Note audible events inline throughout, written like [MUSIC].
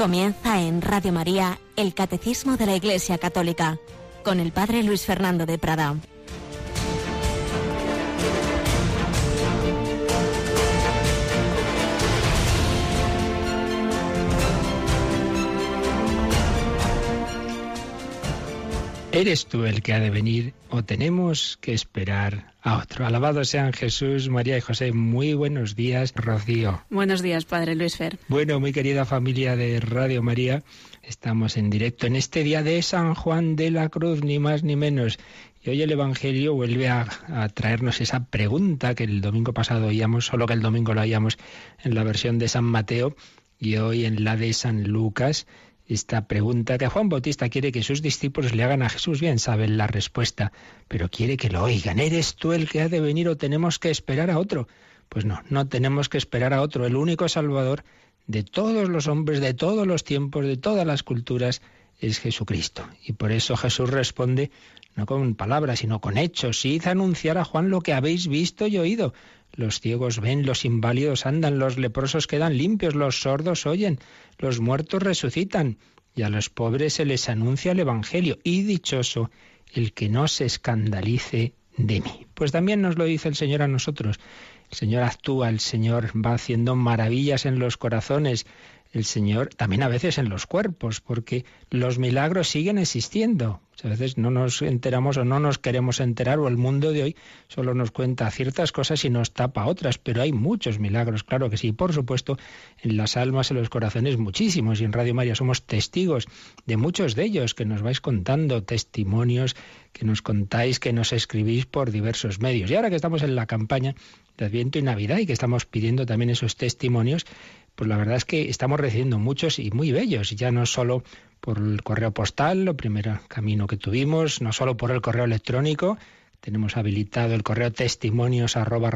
Comienza en Radio María el Catecismo de la Iglesia Católica con el Padre Luis Fernando de Prada. ¿Eres tú el que ha de venir o tenemos que esperar a otro? Alabado sean Jesús, María y José. Muy buenos días, Rocío. Buenos días, Padre Luis Fer. Bueno, muy querida familia de Radio María, estamos en directo en este día de San Juan de la Cruz, ni más ni menos. Y hoy el Evangelio vuelve a, a, traernos esa pregunta que el domingo pasado oíamos, solo que el domingo lo oíamos en la versión de San Mateo y hoy en la de San Lucas esta pregunta que Juan Bautista quiere que sus discípulos le hagan a Jesús. Bien saben la respuesta, pero quiere que lo oigan. ¿Eres tú el que ha de venir o tenemos que esperar a otro? Pues no, no tenemos que esperar a otro. El único Salvador de todos los hombres, de todos los tiempos, de todas las culturas, es Jesucristo. Y por eso Jesús responde no con palabras, sino con hechos. Id a anunciar a Juan lo que habéis visto y oído. Los ciegos ven, los inválidos andan, los leprosos quedan limpios, los sordos oyen, los muertos resucitan, y a los pobres se les anuncia el Evangelio. Y dichoso el que no se escandalice de mí. Pues también nos lo dice el Señor a nosotros. El Señor actúa, el Señor va haciendo maravillas en los corazones, el Señor también a veces en los cuerpos, porque los milagros siguen existiendo. A veces no nos enteramos o no nos queremos enterar o el mundo de hoy solo nos cuenta ciertas cosas y nos tapa otras, pero hay muchos milagros, claro que sí. Por supuesto, en las almas, en los corazones, muchísimos. Y en Radio María somos testigos de muchos de ellos que nos vais contando, testimonios que nos contáis, que nos escribís por diversos medios. Y ahora que estamos en la campaña de Adviento y Navidad y que estamos pidiendo también esos testimonios, pues la verdad es que estamos recibiendo muchos y muy bellos, ya no solo por el correo postal, lo primero camino que tuvimos, no solo por el correo electrónico, tenemos habilitado el correo testimonios arroba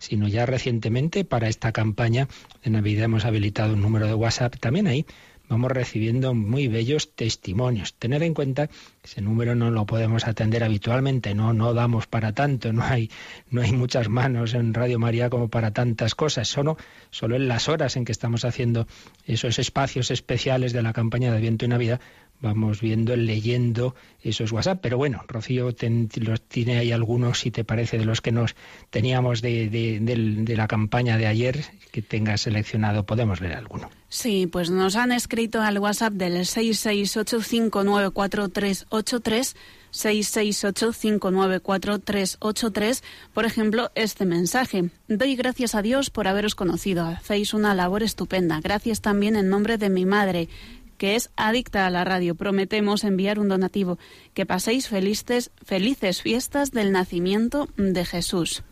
sino ya recientemente para esta campaña de Navidad hemos habilitado un número de WhatsApp también ahí vamos recibiendo muy bellos testimonios. Tener en cuenta que ese número no lo podemos atender habitualmente, no, no damos para tanto, no hay, no hay muchas manos en Radio María como para tantas cosas, solo, solo en las horas en que estamos haciendo esos espacios especiales de la campaña de Viento y Navidad, vamos viendo, leyendo esos WhatsApp. Pero bueno, Rocío los tiene ahí algunos, si te parece, de los que nos teníamos de, de, de la campaña de ayer, que tengas seleccionado, podemos leer alguno. Sí, pues nos han escrito al WhatsApp del 668594383, 668594383, por ejemplo, este mensaje. Doy gracias a Dios por haberos conocido. Hacéis una labor estupenda. Gracias también en nombre de mi madre, que es adicta a la radio. Prometemos enviar un donativo. Que paséis felices, felices fiestas del nacimiento de Jesús.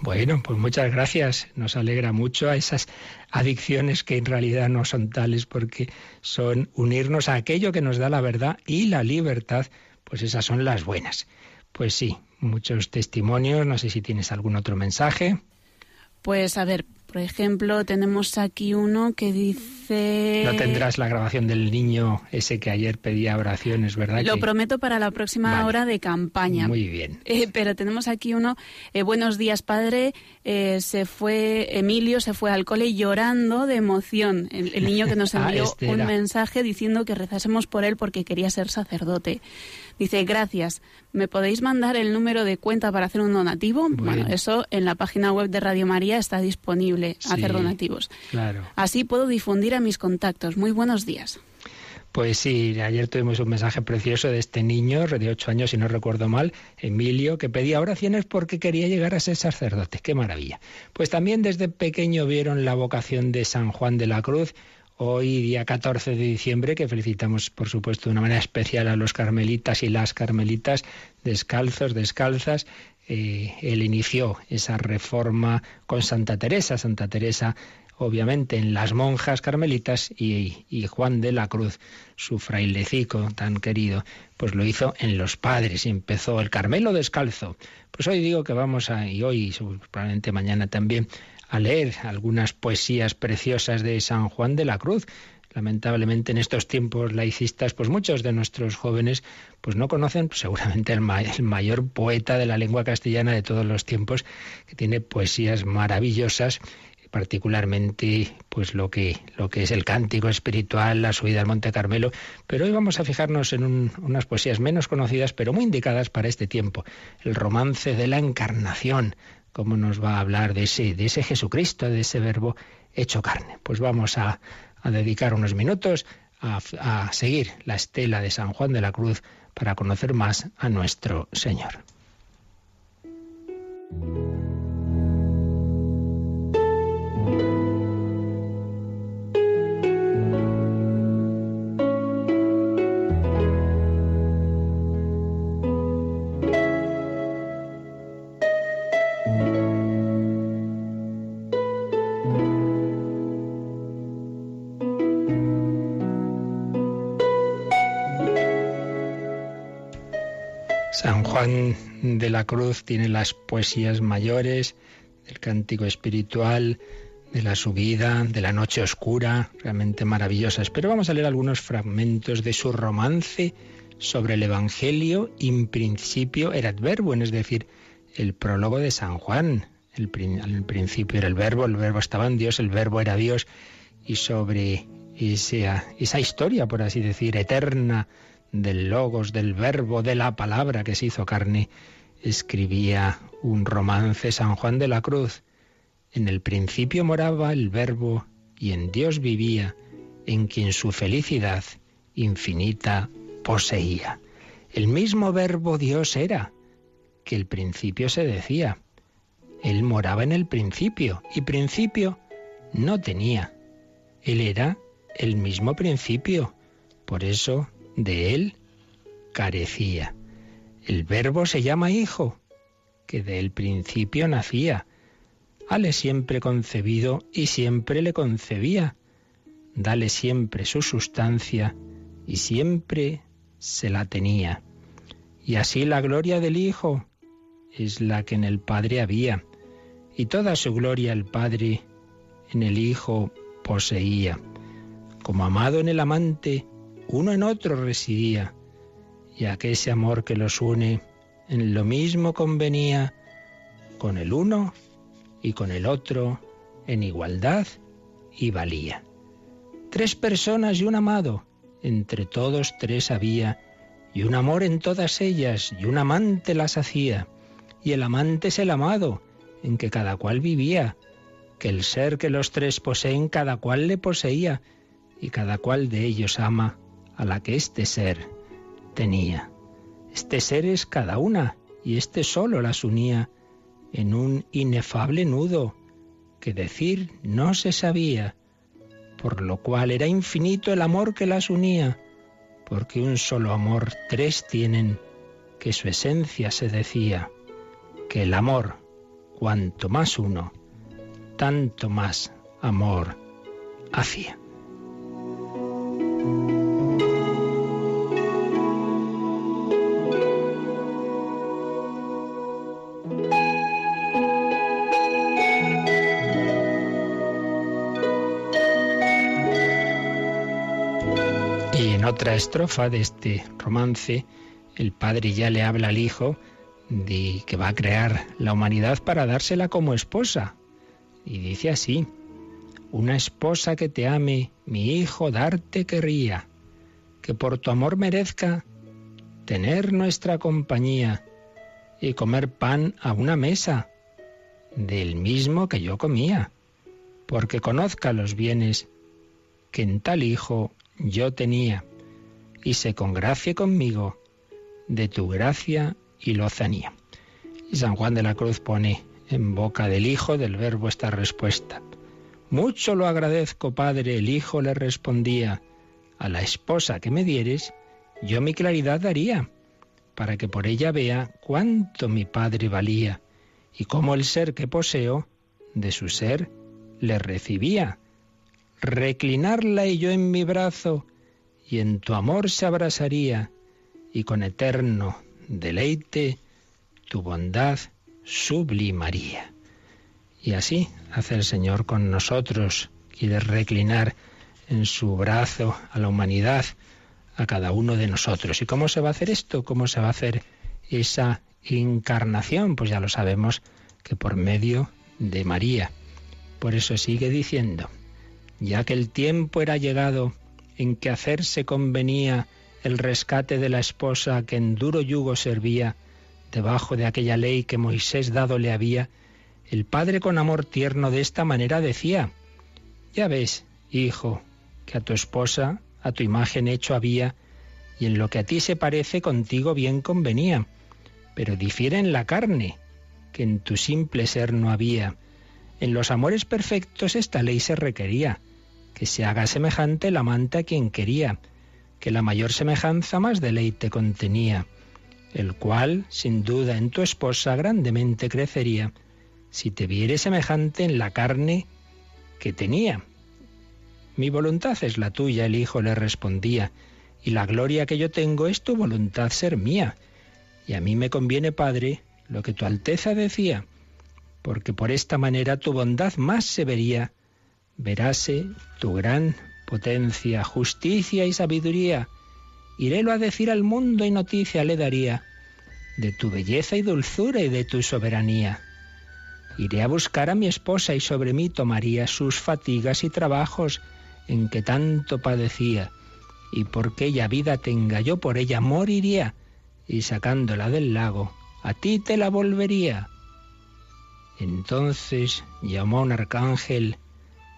Bueno, pues muchas gracias. Nos alegra mucho a esas adicciones que en realidad no son tales porque son unirnos a aquello que nos da la verdad y la libertad, pues esas son las buenas. Pues sí, muchos testimonios, no sé si tienes algún otro mensaje. Pues a ver, por ejemplo, tenemos aquí uno que dice... No tendrás la grabación del niño ese que ayer pedía oraciones, ¿verdad? Lo prometo para la próxima hora de campaña. Muy bien. Eh, pero tenemos aquí uno, eh, buenos días padre, eh, se fue, Emilio se fue al cole llorando de emoción. El, niño que nos [LAUGHS] ah, envió este un mensaje diciendo que rezásemos por él porque quería ser sacerdote. Dice, gracias. ¿Me podéis mandar el número de cuenta para hacer un donativo? Bueno, eso en la página web de Radio María está disponible, hacer donativos. Claro. Así puedo difundir a mis contactos. Muy buenos días. Pues sí, ayer tuvimos un mensaje precioso de este niño de ocho años, si no recuerdo mal, Emilio, que pedía oraciones porque quería llegar a ser sacerdote. ¡Qué maravilla! Pues también desde pequeño vieron la vocación de San Juan de la Cruz hoy día 14 de diciembre, que felicitamos por supuesto de una manera especial a los carmelitas y las carmelitas descalzos, descalzas. Eh, él inició esa reforma con Santa Teresa. Santa Teresa obviamente en las monjas carmelitas y, y, Juan de la Cruz, su frailecico tan querido, pues lo hizo en los padres y empezó el Carmelo descalzo. Pues hoy digo que vamos a, y hoy probablemente mañana también, a leer algunas poesías preciosas de San Juan de la Cruz. Lamentablemente en estos tiempos laicistas, pues muchos de nuestros jóvenes pues no conocen seguramente el, el, mayor poeta de la lengua castellana de todos los tiempos, que tiene poesías maravillosas particularmente pues lo que, lo que es el cántico espiritual, la subida al Monte Carmelo, pero hoy vamos a fijarnos en unas poesías menos conocidas, pero muy indicadas para este tiempo. El romance de la encarnación, cómo nos va a hablar de ese, de ese Jesucristo, de ese verbo hecho carne. Pues vamos a, dedicar unos minutos a, a seguir la estela de San Juan de la Cruz para conocer más a nuestro Señor. Juan de la Cruz tiene las poesías mayores, del cántico espiritual, de la subida, de la noche oscura, realmente maravillosas. Pero vamos a leer algunos fragmentos de su romance sobre el Evangelio in principio erat verbo, es decir, el prólogo de San Juan. El, al principio era el verbo, el verbo estaba en Dios, el verbo era Dios, y sobre esa, esa historia, por así decir, eterna del logos, del verbo, de la palabra que se hizo carne, escribía un romance San Juan de la Cruz. En el principio moraba el verbo y en Dios vivía, en quien su felicidad infinita poseía. El mismo verbo Dios era, que el principio se decía. Él moraba en el principio y principio no tenía. Él era el mismo principio. Por eso de él carecía. El verbo se llama hijo, que del principio nacía. Hale siempre concebido y siempre le concebía. Dale siempre su sustancia y siempre se la tenía. Y así la gloria del Hijo es la que en el Padre había, y toda su gloria el Padre en el Hijo poseía. Como amado en el amante, uno en otro residía, a que ese amor que los une en lo mismo convenía con el uno y con el otro en igualdad y valía. Tres personas y un amado, entre todos tres había, y un amor en todas ellas, y un amante las hacía, y el amante es el amado, en que cada cual vivía, que el ser que los tres poseen cada cual le poseía, y cada cual de ellos ama a la que este ser tenía. Este ser es cada una y este solo las unía en un inefable nudo que decir no se sabía, por lo cual era infinito el amor que las unía, porque un solo amor tres tienen, que su esencia se decía, que el amor, cuanto más uno, tanto más amor hacía. Otra estrofa de este romance, el padre ya le habla al hijo de que va a crear la humanidad para dársela como esposa. Y dice así, una esposa que te ame, mi hijo darte querría, que por tu amor merezca tener nuestra compañía y comer pan a una mesa, del mismo que yo comía, porque conozca los bienes que en tal hijo yo tenía y se congracie conmigo de tu gracia y lozanía. Y San Juan de la Cruz pone en boca del Hijo del Verbo esta respuesta. Mucho lo agradezco, Padre, el Hijo le respondía, a la esposa que me dieres, yo mi claridad daría, para que por ella vea cuánto mi Padre valía, y cómo el ser que poseo, de su ser, le recibía. Reclinarla y yo en mi brazo, y en tu amor se abrasaría, y con eterno deleite tu bondad sublimaría. Y así hace el Señor con nosotros, quiere reclinar en su brazo a la humanidad, a cada uno de nosotros. ¿Y cómo se va a hacer esto? ¿Cómo se va a hacer esa encarnación? Pues ya lo sabemos que por medio de María. Por eso sigue diciendo, ya que el tiempo era llegado en que hacerse convenía el rescate de la esposa que en duro yugo servía, debajo de aquella ley que Moisés dado le había, el padre con amor tierno de esta manera decía, Ya ves, hijo, que a tu esposa, a tu imagen hecho había, y en lo que a ti se parece contigo bien convenía, pero difiere en la carne, que en tu simple ser no había. En los amores perfectos esta ley se requería, que se haga semejante el amante a quien quería, que la mayor semejanza más deleite contenía, el cual, sin duda, en tu esposa grandemente crecería, si te viere semejante en la carne que tenía. Mi voluntad es la tuya, el hijo le respondía, y la gloria que yo tengo es tu voluntad ser mía. Y a mí me conviene, Padre, lo que tu Alteza decía, porque por esta manera tu bondad más se vería, veráse tu gran potencia, justicia y sabiduría. Irélo a decir al mundo y noticia le daría de tu belleza y dulzura y de tu soberanía. Iré a buscar a mi esposa y sobre mí tomaría sus fatigas y trabajos en que tanto padecía, y porque ella vida tenga yo por ella moriría, y sacándola del lago, a ti te la volvería. Entonces llamó un arcángel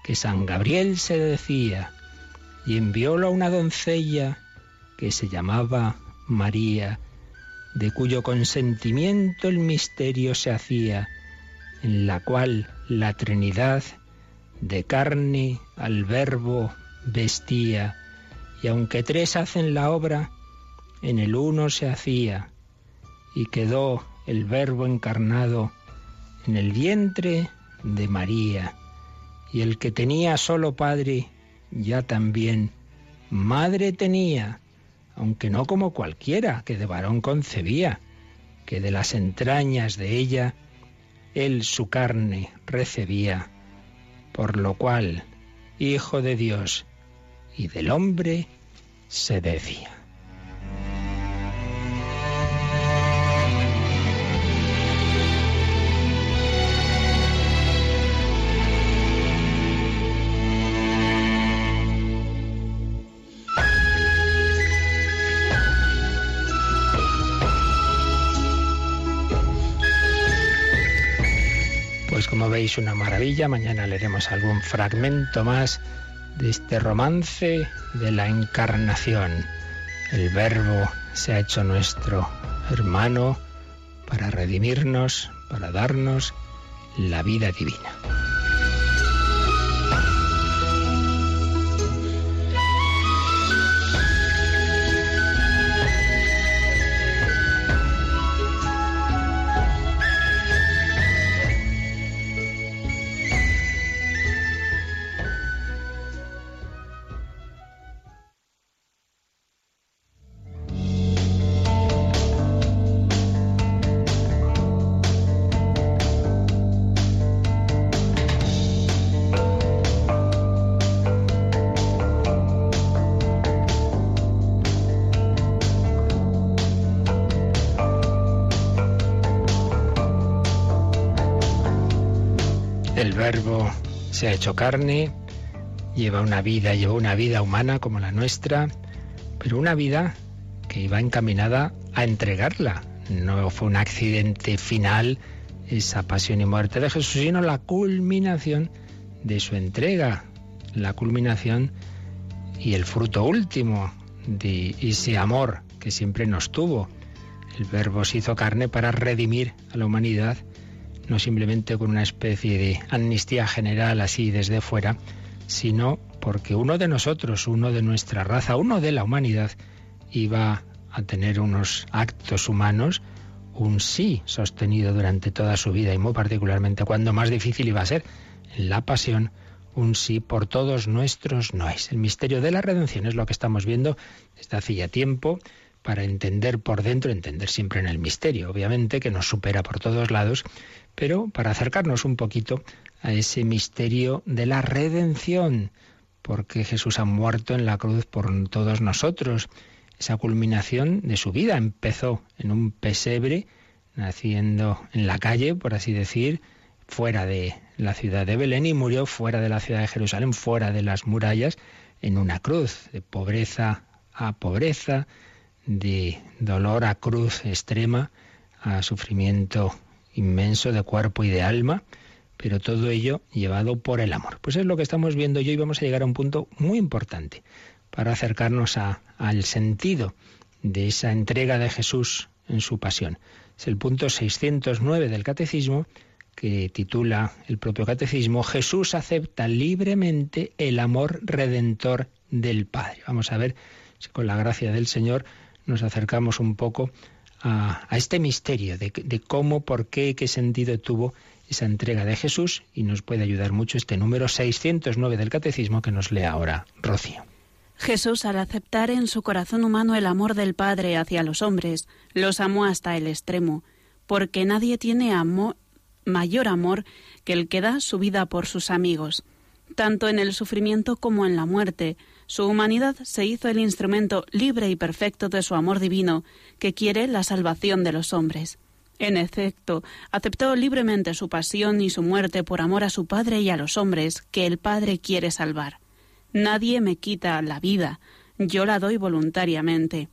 que San Gabriel se decía, y enviólo a una doncella que se llamaba María, de cuyo consentimiento el misterio se hacía, en la cual la Trinidad de carne al verbo vestía, y aunque tres hacen la obra, en el uno se hacía, y quedó el verbo encarnado en el vientre de María, y el que tenía solo Padre, ya también madre tenía, aunque no como cualquiera que de varón concebía, que de las entrañas de ella él su carne recebía, por lo cual, Hijo de Dios y del hombre, se decía. Como veis, una maravilla. Mañana leeremos algún fragmento más de este romance de la encarnación. El verbo se ha hecho nuestro hermano para redimirnos, para darnos la vida divina. Se ha hecho carne, lleva una vida, llevó una vida humana como la nuestra, pero una vida que iba encaminada a entregarla. No fue un accidente final, esa pasión y muerte de Jesús, sino la culminación de su entrega, la culminación y el fruto último de ese amor que siempre nos tuvo. El Verbo se hizo carne para redimir a la humanidad no simplemente con una especie de amnistía general así desde fuera, sino porque uno de nosotros, uno de nuestra raza, uno de la humanidad, iba a tener unos actos humanos, un sí sostenido durante toda su vida y muy particularmente cuando más difícil iba a ser la pasión, un sí por todos nuestros no es. El misterio de la redención es lo que estamos viendo desde hace ya tiempo para entender por dentro, entender siempre en el misterio, obviamente, que nos supera por todos lados, pero para acercarnos un poquito a ese misterio de la redención, porque Jesús ha muerto en la cruz por todos nosotros. Esa culminación de su vida empezó en un pesebre, naciendo en la calle, por así decir, fuera de la ciudad de Belén y murió fuera de la ciudad de Jerusalén, fuera de las murallas, en una cruz, de pobreza a pobreza, de dolor a cruz extrema, a sufrimiento inmenso de cuerpo y de alma, pero todo ello llevado por el amor. Pues es lo que estamos viendo hoy y vamos a llegar a un punto muy importante para acercarnos a, al sentido de esa entrega de Jesús en su pasión. Es el punto 609 del Catecismo que titula el propio Catecismo Jesús acepta libremente el amor redentor del Padre. Vamos a ver si con la gracia del Señor nos acercamos un poco a, este misterio de, cómo, por qué, qué sentido tuvo esa entrega de Jesús y nos puede ayudar mucho este número 609 del Catecismo que nos lee ahora Rocío. Jesús, al aceptar en su corazón humano el amor del Padre hacia los hombres, los amó hasta el extremo, porque nadie tiene mayor amor que el que da su vida por sus amigos. Tanto en el sufrimiento como en la muerte, su humanidad se hizo el instrumento libre y perfecto de su amor divino, que quiere la salvación de los hombres. En efecto, aceptó libremente su pasión y su muerte por amor a su Padre y a los hombres que el Padre quiere salvar. Nadie me quita la vida, yo la doy voluntariamente.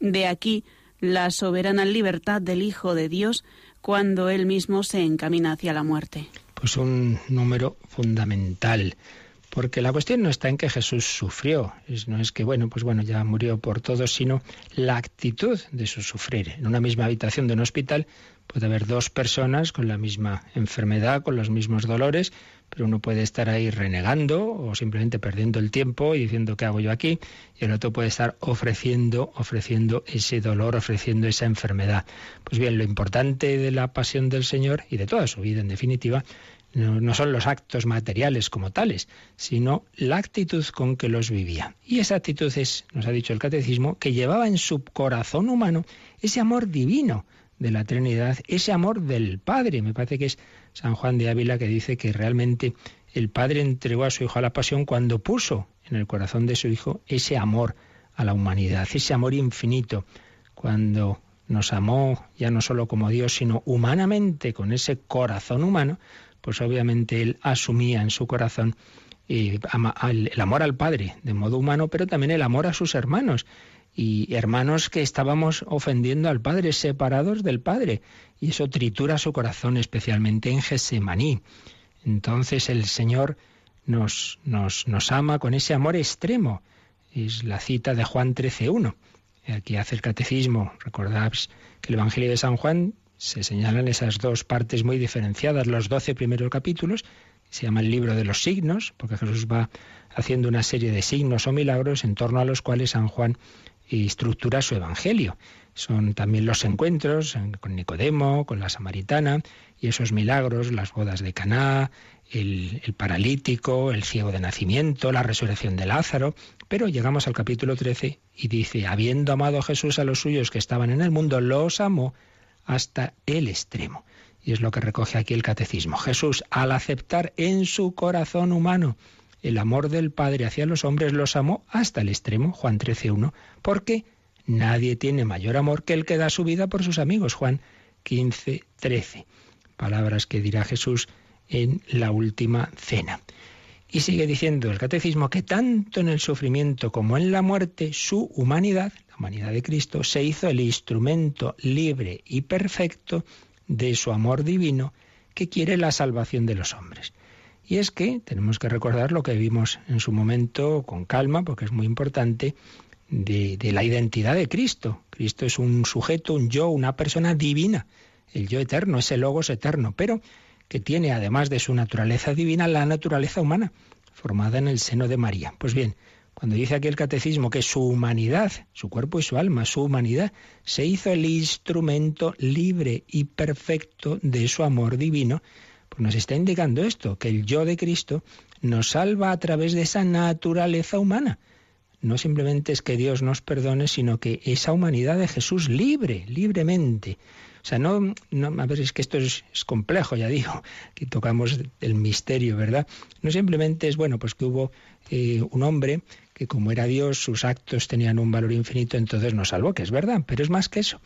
De aquí la soberana libertad del Hijo de Dios cuando Él mismo se encamina hacia la muerte. Pues un número fundamental, porque la cuestión no está en que Jesús sufrió, no es que, bueno, pues bueno, ya murió por todos, sino la actitud de su sufrir. En una misma habitación de un hospital puede haber dos personas con la misma enfermedad, con los mismos dolores, pero uno puede estar ahí renegando o simplemente perdiendo el tiempo y diciendo qué hago yo aquí, y el otro puede estar ofreciendo, ofreciendo ese dolor, ofreciendo esa enfermedad. Pues bien, lo importante de la pasión del Señor y de toda su vida, en definitiva, no, son los actos materiales como tales, sino la actitud con que los vivía. Y esa actitud es, nos ha dicho el catecismo, que llevaba en su corazón humano ese amor divino de la Trinidad, ese amor del Padre. Me parece que es San Juan de Ávila que dice que realmente el Padre entregó a su Hijo a la pasión cuando puso en el corazón de su Hijo ese amor a la humanidad, ese amor infinito, cuando nos amó ya no solo como Dios, sino humanamente, con ese corazón humano, pues obviamente Él asumía en su corazón eh, el amor al Padre de modo humano, pero también el amor a sus hermanos y hermanos que estábamos ofendiendo al Padre, separados del Padre, y eso tritura su corazón, especialmente en Gesemaní. Entonces el Señor nos, nos, nos ama con ese amor extremo. Es la cita de Juan 13.1. Aquí hace el catecismo. Recordáis que el Evangelio de San Juan se señalan esas dos partes muy diferenciadas, los doce primeros capítulos, se llama el libro de los signos, porque Jesús va haciendo una serie de signos o milagros en torno a los cuales San Juan estructura su evangelio. Son también los encuentros con Nicodemo, con la samaritana, y esos milagros, las bodas de Caná, el, el, paralítico, el ciego de nacimiento, la resurrección de Lázaro. Pero llegamos al capítulo 13 y dice, habiendo amado a Jesús a los suyos que estaban en el mundo, los amó hasta el extremo. Y es lo que recoge aquí el catecismo. Jesús, al aceptar en su corazón humano el amor del Padre hacia los hombres los amó hasta el extremo, Juan 13.1, porque nadie tiene mayor amor que el que da su vida por sus amigos, Juan 15.13. Palabras que dirá Jesús en la última cena. Y sigue diciendo el catecismo que tanto en el sufrimiento como en la muerte, su humanidad, humanidad de Cristo, se hizo el instrumento libre y perfecto de su amor divino que quiere la salvación de los hombres. Y es que tenemos que recordar lo que vimos en su momento con calma, porque es muy importante, de, la identidad de Cristo. Cristo es un sujeto, un yo, una persona divina. El yo eterno, ese logos eterno, pero que tiene, además de su naturaleza divina, la naturaleza humana, formada en el seno de María. Pues bien, cuando dice aquí el catecismo que su humanidad, su cuerpo y su alma, su humanidad, se hizo el instrumento libre y perfecto de su amor divino, pues nos está indicando esto, que el yo de Cristo nos salva a través de esa naturaleza humana. No simplemente es que Dios nos perdone, sino que esa humanidad de Jesús libre, libremente. O sea, no, no a ver, es que esto es, complejo, ya digo, que tocamos el misterio, ¿verdad? No simplemente es, bueno, pues que hubo eh, un hombre que como era Dios, sus actos tenían un valor infinito, entonces nos salvó, que es verdad, pero es más que eso.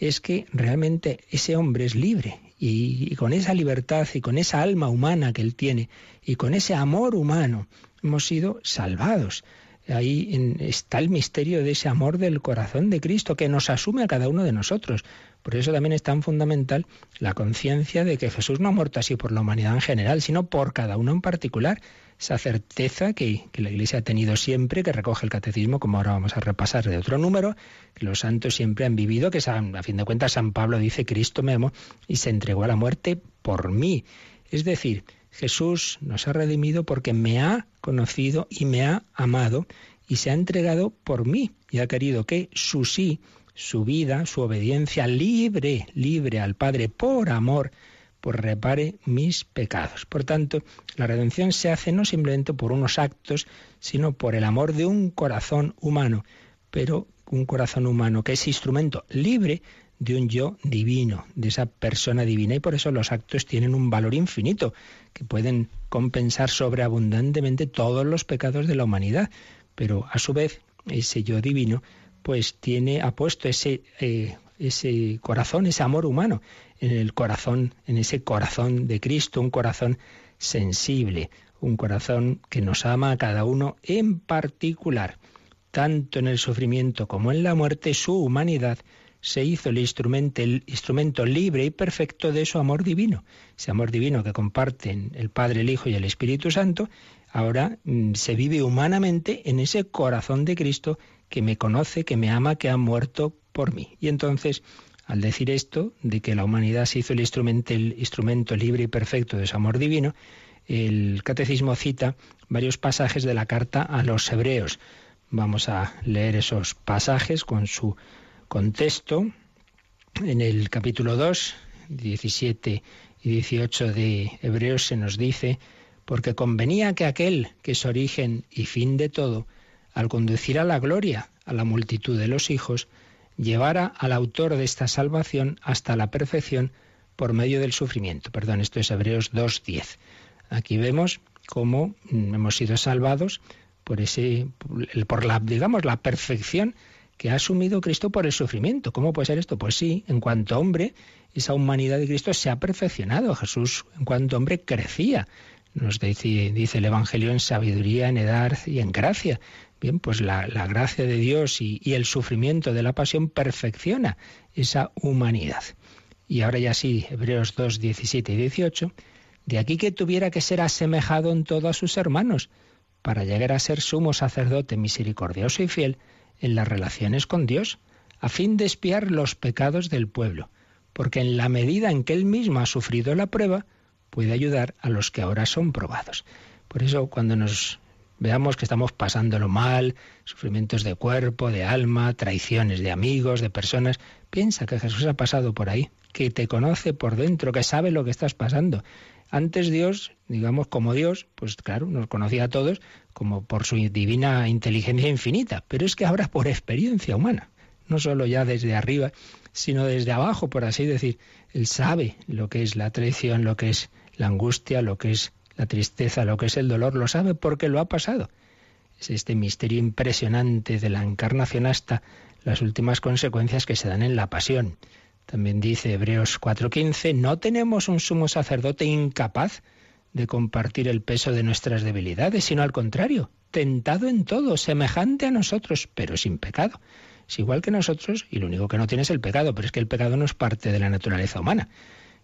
Es que realmente ese hombre es libre y, con esa libertad y con esa alma humana que Él tiene y con ese amor humano hemos sido salvados. Ahí está el misterio de ese amor del corazón de Cristo que nos asume a cada uno de nosotros. Por eso también es tan fundamental la conciencia de que Jesús no ha muerto así por la humanidad en general, sino por cada uno en particular. Esa certeza que, la Iglesia ha tenido siempre, que recoge el catecismo, como ahora vamos a repasar de otro número, que los santos siempre han vivido, que a fin de cuentas San Pablo dice, Cristo me y se entregó a la muerte por mí. Es decir, Jesús nos ha redimido porque me ha conocido y me ha amado y se ha entregado por mí y ha querido que su sí su vida, su obediencia libre, libre al Padre por amor, pues repare mis pecados. Por tanto, la redención se hace no simplemente por unos actos, sino por el amor de un corazón humano, pero un corazón humano que es instrumento libre de un yo divino, de esa persona divina. Y por eso los actos tienen un valor infinito, que pueden compensar sobreabundantemente todos los pecados de la humanidad. Pero a su vez, ese yo divino pues tiene, ha puesto ese, eh, ese corazón, ese amor humano en el corazón, en ese corazón de Cristo, un corazón sensible, un corazón que nos ama a cada uno en particular. Tanto en el sufrimiento como en la muerte, su humanidad se hizo el instrumento, el instrumento libre y perfecto de su amor divino. Ese amor divino que comparten el Padre, el Hijo y el Espíritu Santo, ahora mm, se vive humanamente en ese corazón de Cristo que me conoce, que me ama, que ha muerto por mí. Y entonces, al decir esto, de que la humanidad se hizo el instrumento, el instrumento libre y perfecto de su amor divino, el catecismo cita varios pasajes de la carta a los hebreos. Vamos a leer esos pasajes con su contexto. En el capítulo 2, 17 y 18 de Hebreos se nos dice, porque convenía que aquel que es origen y fin de todo, al conducir a la gloria a la multitud de los hijos, llevara al autor de esta salvación hasta la perfección por medio del sufrimiento. Perdón, esto es Hebreos 2.10. Aquí vemos cómo hemos sido salvados por ese, por la, digamos, la perfección que ha asumido Cristo por el sufrimiento. ¿Cómo puede ser esto? Pues sí, en cuanto hombre, esa humanidad de Cristo se ha perfeccionado. Jesús, en cuanto hombre, crecía. Nos dice, el Evangelio en sabiduría, en edad y en gracia. Bien, pues la, gracia de Dios y, y, el sufrimiento de la pasión perfecciona esa humanidad. Y ahora ya sí, Hebreos 2, 17 y 18, de aquí que tuviera que ser asemejado en todo a sus hermanos, para llegar a ser sumo sacerdote misericordioso y fiel en las relaciones con Dios, a fin de espiar los pecados del pueblo, porque en la medida en que él mismo ha sufrido la prueba, puede ayudar a los que ahora son probados. Por eso cuando nos veamos que estamos pasándolo mal, sufrimientos de cuerpo, de alma, traiciones de amigos, de personas, piensa que Jesús ha pasado por ahí, que te conoce por dentro, que sabe lo que estás pasando. Antes Dios, digamos como Dios, pues claro, nos conocía a todos como por su divina inteligencia infinita, pero es que ahora por experiencia humana, no solo ya desde arriba, sino desde abajo, por así decir, Él sabe lo que es la traición, lo que es la angustia, lo que es la tristeza, lo que es el dolor, lo sabe porque lo ha pasado. Es este misterio impresionante de la encarnación hasta las últimas consecuencias que se dan en la pasión. También dice Hebreos 4:15, no tenemos un sumo sacerdote incapaz de compartir el peso de nuestras debilidades, sino al contrario, tentado en todo, semejante a nosotros, pero sin pecado. Es igual que nosotros y lo único que no tiene es el pecado, pero es que el pecado no es parte de la naturaleza humana.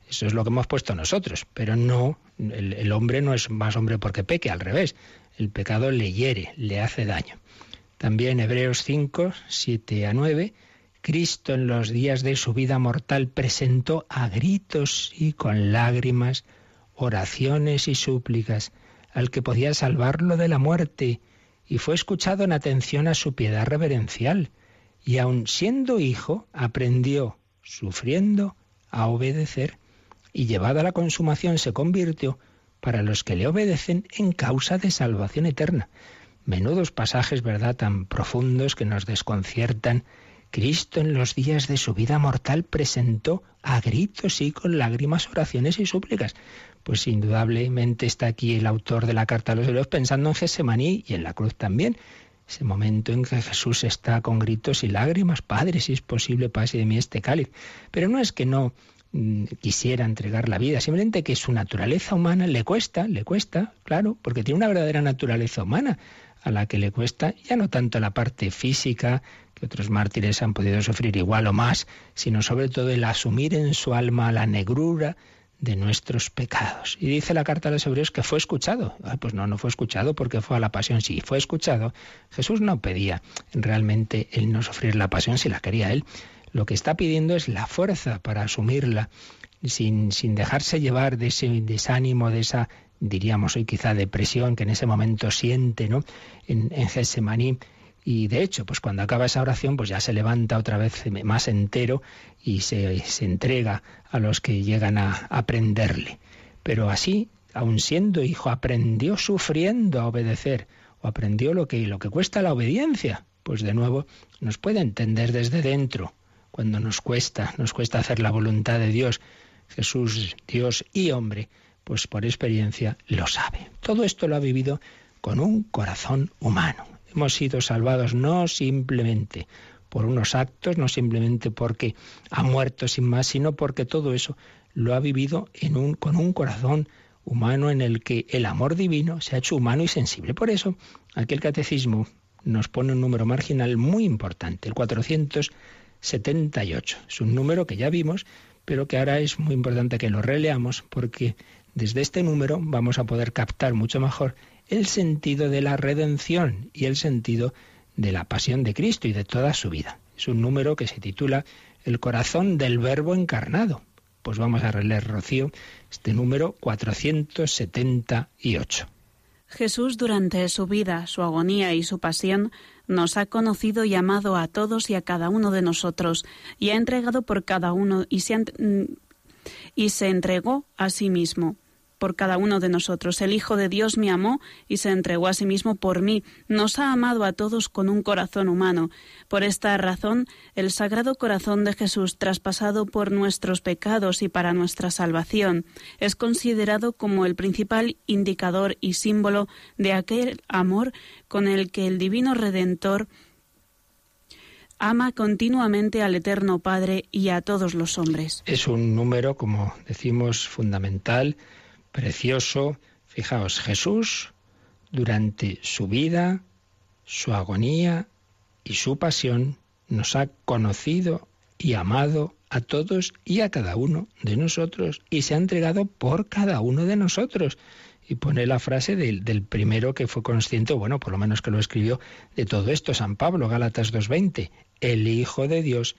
Eso es lo que hemos puesto nosotros, pero no, el, hombre no es más hombre porque peque, al revés. El pecado le hiere, le hace daño. También Hebreos 5, 7 a 9, Cristo en los días de su vida mortal presentó a gritos y con lágrimas, oraciones y súplicas al que podía salvarlo de la muerte, y fue escuchado en atención a su piedad reverencial, y aun siendo hijo, aprendió, sufriendo, a obedecer y llevada a la consumación se convirtió para los que le obedecen en causa de salvación eterna. Menudos pasajes, ¿verdad?, tan profundos que nos desconciertan. Cristo en los días de su vida mortal presentó a gritos y con lágrimas oraciones y súplicas. Pues indudablemente está aquí el autor de la carta a los hebreos pensando en Gesemaní y en la cruz también. Ese momento en que Jesús está con gritos y lágrimas, Padre, si es posible, pase de mí este cáliz. Pero no es que no mm, quisiera entregar la vida, simplemente que su naturaleza humana le cuesta, le cuesta, claro, porque tiene una verdadera naturaleza humana a la que le cuesta ya no tanto la parte física, que otros mártires han podido sufrir igual o más, sino sobre todo el asumir en su alma la negrura de nuestros pecados. Y dice la carta a los hebreos que fue escuchado. pues no, no fue escuchado porque fue a la pasión. Sí, fue escuchado. Jesús no pedía realmente el no sufrir la pasión si la quería él. Lo que está pidiendo es la fuerza para asumirla sin, sin dejarse llevar de ese desánimo, de esa, diríamos hoy quizá depresión que en ese momento siente ¿no? en, en y de hecho, pues cuando acaba esa oración, pues ya se levanta otra vez más entero y se, entrega a los que llegan a aprenderle. Pero así, aun siendo hijo, aprendió sufriendo a obedecer, o aprendió lo que, lo que cuesta la obediencia. Pues de nuevo, nos puede entender desde dentro, cuando nos cuesta, nos cuesta hacer la voluntad de Dios. Jesús, Dios y hombre, pues por experiencia lo sabe. Todo esto lo ha vivido con un corazón humano. Hemos sido salvados no simplemente por unos actos, no simplemente porque ha muerto sin más, sino porque todo eso lo ha vivido en un, con un corazón humano en el que el amor divino se ha hecho humano y sensible. Por eso, aquí el catecismo nos pone un número marginal muy importante, el 478. Es un número que ya vimos, pero que ahora es muy importante que lo releamos porque desde este número vamos a poder captar mucho mejor el sentido de la redención y el sentido de la pasión de Cristo y de toda su vida. Es un número que se titula El corazón del Verbo encarnado. Pues vamos a releer, Rocío, este número 478. Jesús durante su vida, su agonía y su pasión nos ha conocido y amado a todos y a cada uno de nosotros y ha entregado por cada uno y se, y se entregó a sí mismo por cada uno de nosotros. El Hijo de Dios me amó y se entregó a sí mismo por mí. Nos ha amado a todos con un corazón humano. Por esta razón, el Sagrado Corazón de Jesús, traspasado por nuestros pecados y para nuestra salvación, es considerado como el principal indicador y símbolo de aquel amor con el que el Divino Redentor ama continuamente al Eterno Padre y a todos los hombres. Es un número, como decimos, fundamental precioso. Fijaos, Jesús, durante su vida, su agonía y su pasión, nos ha conocido y amado a todos y a cada uno de nosotros y se ha entregado por cada uno de nosotros. Y pone la frase del, primero que fue consciente, bueno, por lo menos que lo escribió, de todo esto, San Pablo, Gálatas 2.20. El Hijo de Dios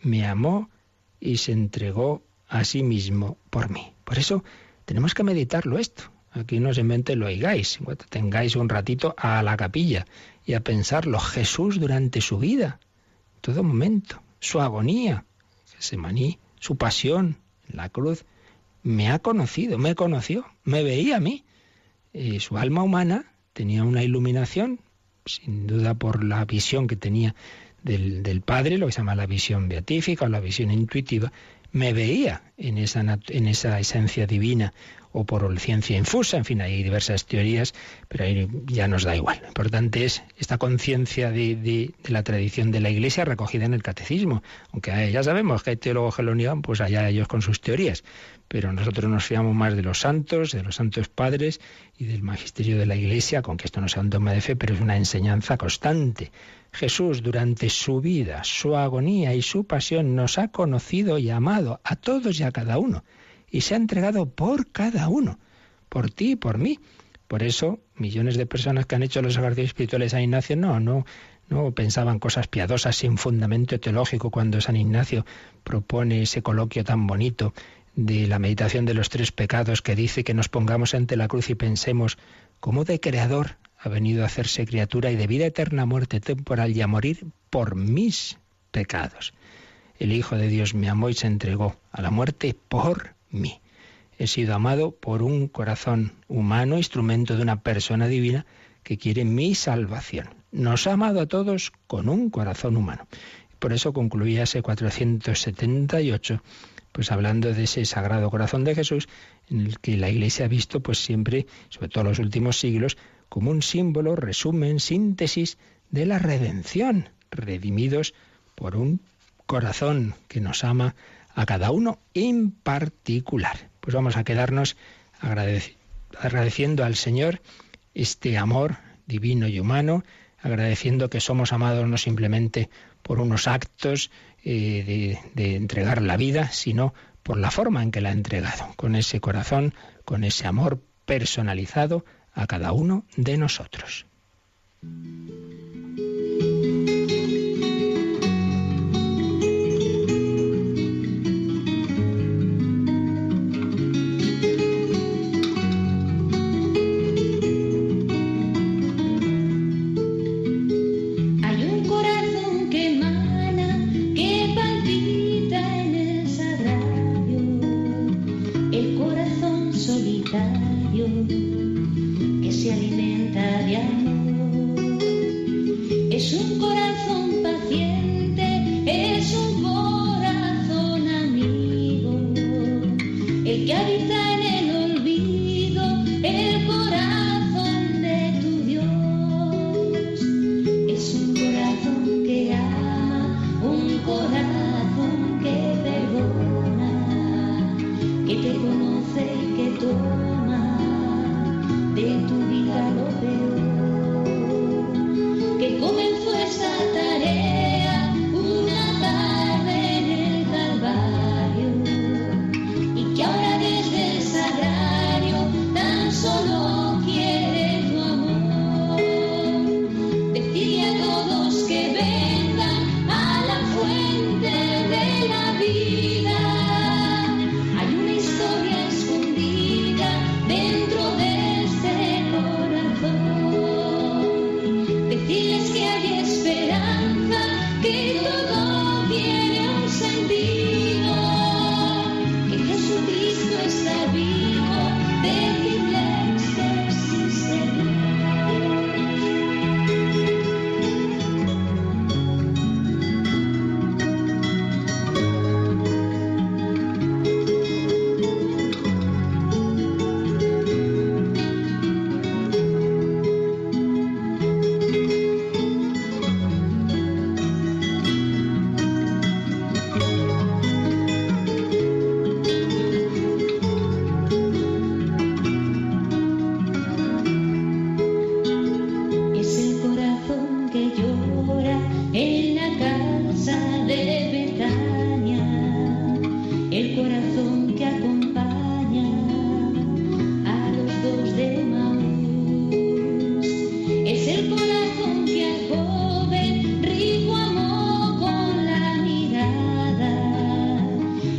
me amó y se entregó a sí mismo por mí. Por eso tenemos que meditarlo esto. Aquí no simplemente lo oigáis, tengáis un ratito a la capilla y a pensarlo. Jesús durante su vida, todo momento, su agonía, maní, su pasión en la cruz, me ha conocido, me conoció, me veía a mí. Y su alma humana tenía una iluminación, sin duda por la visión que tenía del, del Padre, lo que se llama la visión beatífica o la visión intuitiva, me veía en esa, en esa esencia divina o por ciencia infusa, en fin, hay diversas teorías, pero ahí ya nos da igual. Lo importante es esta conciencia de, la tradición de la Iglesia recogida en el catecismo, aunque ya sabemos que hay teólogos que lo niegan, pues allá ellos con sus teorías, pero nosotros nos fiamos más de los santos, de los santos padres y del magisterio de la Iglesia, con que esto no sea un dogma de fe, pero es una enseñanza constante. Jesús durante su vida, su agonía y su pasión nos ha conocido y amado a todos y a cada uno y se ha entregado por cada uno, por ti y por mí. Por eso, millones de personas que han hecho los ejercicios espirituales a Ignacio no, no, no pensaban cosas piadosas sin fundamento teológico cuando San Ignacio propone ese coloquio tan bonito de la meditación de los tres pecados que dice que nos pongamos ante la cruz y pensemos cómo de creador ha venido a hacerse criatura y de vida eterna muerte temporal y a morir por mis pecados. El Hijo de Dios me amó y se entregó a la muerte por mí. He sido amado por un corazón humano, instrumento de una persona divina que quiere mi salvación. Nos ha amado a todos con un corazón humano. Por eso concluía ese 478, pues hablando de ese sagrado corazón de Jesús, en el que la Iglesia ha visto, pues siempre, sobre todo en los últimos siglos, como un símbolo, resumen, síntesis de la redención, redimidos por un corazón que nos ama a cada uno en particular. Pues vamos a quedarnos agradeciendo al Señor este amor divino y humano, agradeciendo que somos amados no simplemente por unos actos eh, de entregar la vida, sino por la forma en que la ha entregado, con ese corazón, con ese amor personalizado a cada uno de nosotros.